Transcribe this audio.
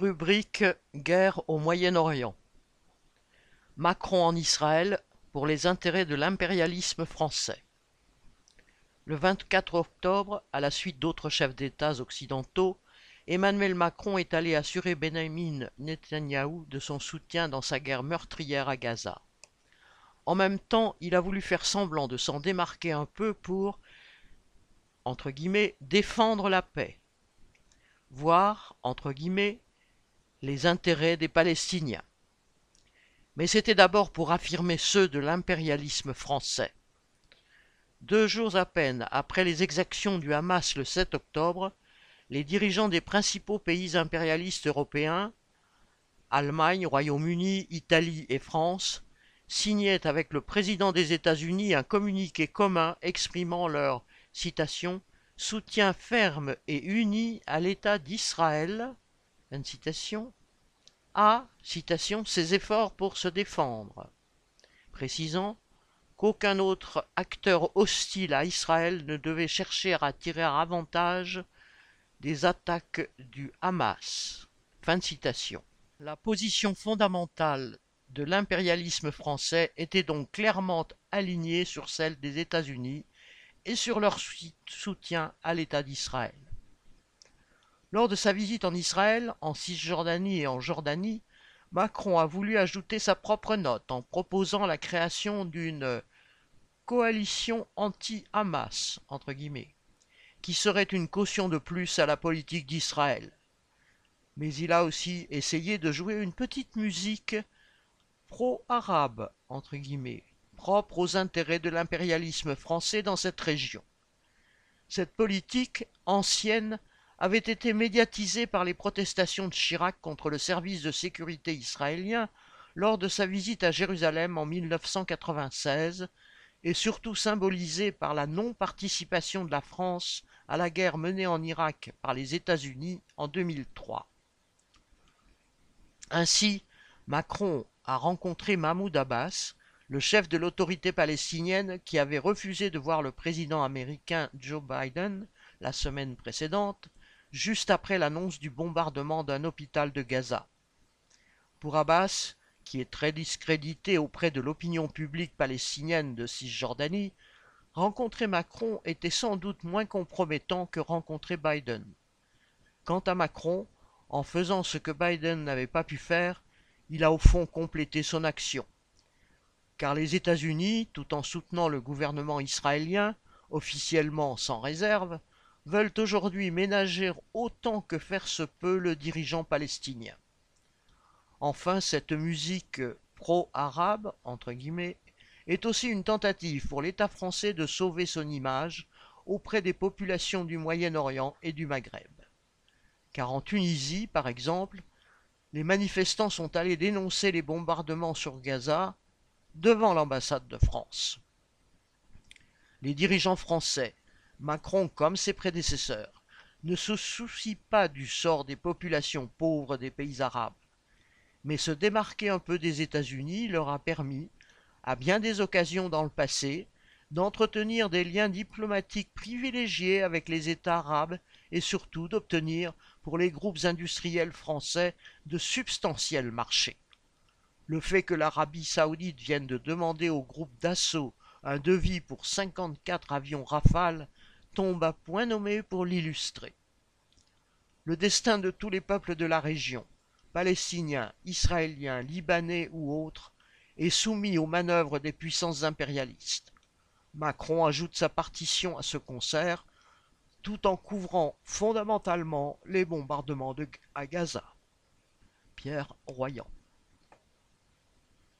Rubrique Guerre au Moyen-Orient. Macron en Israël pour les intérêts de l'impérialisme français. Le 24 octobre, à la suite d'autres chefs d'État occidentaux, Emmanuel Macron est allé assurer Benjamin Netanyahou de son soutien dans sa guerre meurtrière à Gaza. En même temps, il a voulu faire semblant de s'en démarquer un peu pour, entre guillemets, défendre la paix, voire, entre guillemets, les intérêts des Palestiniens. Mais c'était d'abord pour affirmer ceux de l'impérialisme français. Deux jours à peine après les exactions du Hamas le 7 octobre, les dirigeants des principaux pays impérialistes européens, Allemagne, Royaume-Uni, Italie et France, signaient avec le président des États-Unis un communiqué commun exprimant leur citation soutien ferme et uni à l'État d'Israël citation, à citation, ses efforts pour se défendre, précisant qu'aucun autre acteur hostile à Israël ne devait chercher à tirer avantage des attaques du Hamas. Fin citation. La position fondamentale de l'impérialisme français était donc clairement alignée sur celle des États-Unis et sur leur soutien à l'État d'Israël. Lors de sa visite en Israël, en Cisjordanie et en Jordanie, Macron a voulu ajouter sa propre note en proposant la création d'une coalition anti-Hamas, entre guillemets, qui serait une caution de plus à la politique d'Israël. Mais il a aussi essayé de jouer une petite musique pro-arabe, entre guillemets, propre aux intérêts de l'impérialisme français dans cette région. Cette politique ancienne avait été médiatisé par les protestations de Chirac contre le service de sécurité israélien lors de sa visite à Jérusalem en 1996 et surtout symbolisé par la non-participation de la France à la guerre menée en Irak par les États-Unis en 2003. Ainsi, Macron a rencontré Mahmoud Abbas, le chef de l'autorité palestinienne qui avait refusé de voir le président américain Joe Biden la semaine précédente, juste après l'annonce du bombardement d'un hôpital de Gaza. Pour Abbas, qui est très discrédité auprès de l'opinion publique palestinienne de Cisjordanie, rencontrer Macron était sans doute moins compromettant que rencontrer Biden. Quant à Macron, en faisant ce que Biden n'avait pas pu faire, il a au fond complété son action. Car les États-Unis, tout en soutenant le gouvernement israélien, officiellement sans réserve, veulent aujourd'hui ménager autant que faire se peut le dirigeant palestinien. Enfin, cette musique pro-arabe, entre guillemets, est aussi une tentative pour l'État français de sauver son image auprès des populations du Moyen-Orient et du Maghreb. Car en Tunisie, par exemple, les manifestants sont allés dénoncer les bombardements sur Gaza devant l'ambassade de France. Les dirigeants français Macron, comme ses prédécesseurs, ne se soucie pas du sort des populations pauvres des pays arabes. Mais se démarquer un peu des États-Unis leur a permis, à bien des occasions dans le passé, d'entretenir des liens diplomatiques privilégiés avec les États arabes et surtout d'obtenir pour les groupes industriels français de substantiels marchés. Le fait que l'Arabie saoudite vienne de demander au groupe d'assaut un devis pour 54 avions Rafale tombe à point nommé pour l'illustrer. Le destin de tous les peuples de la région, palestiniens, israéliens, libanais ou autres, est soumis aux manœuvres des puissances impérialistes. Macron ajoute sa partition à ce concert, tout en couvrant fondamentalement les bombardements de, à Gaza. Pierre Royan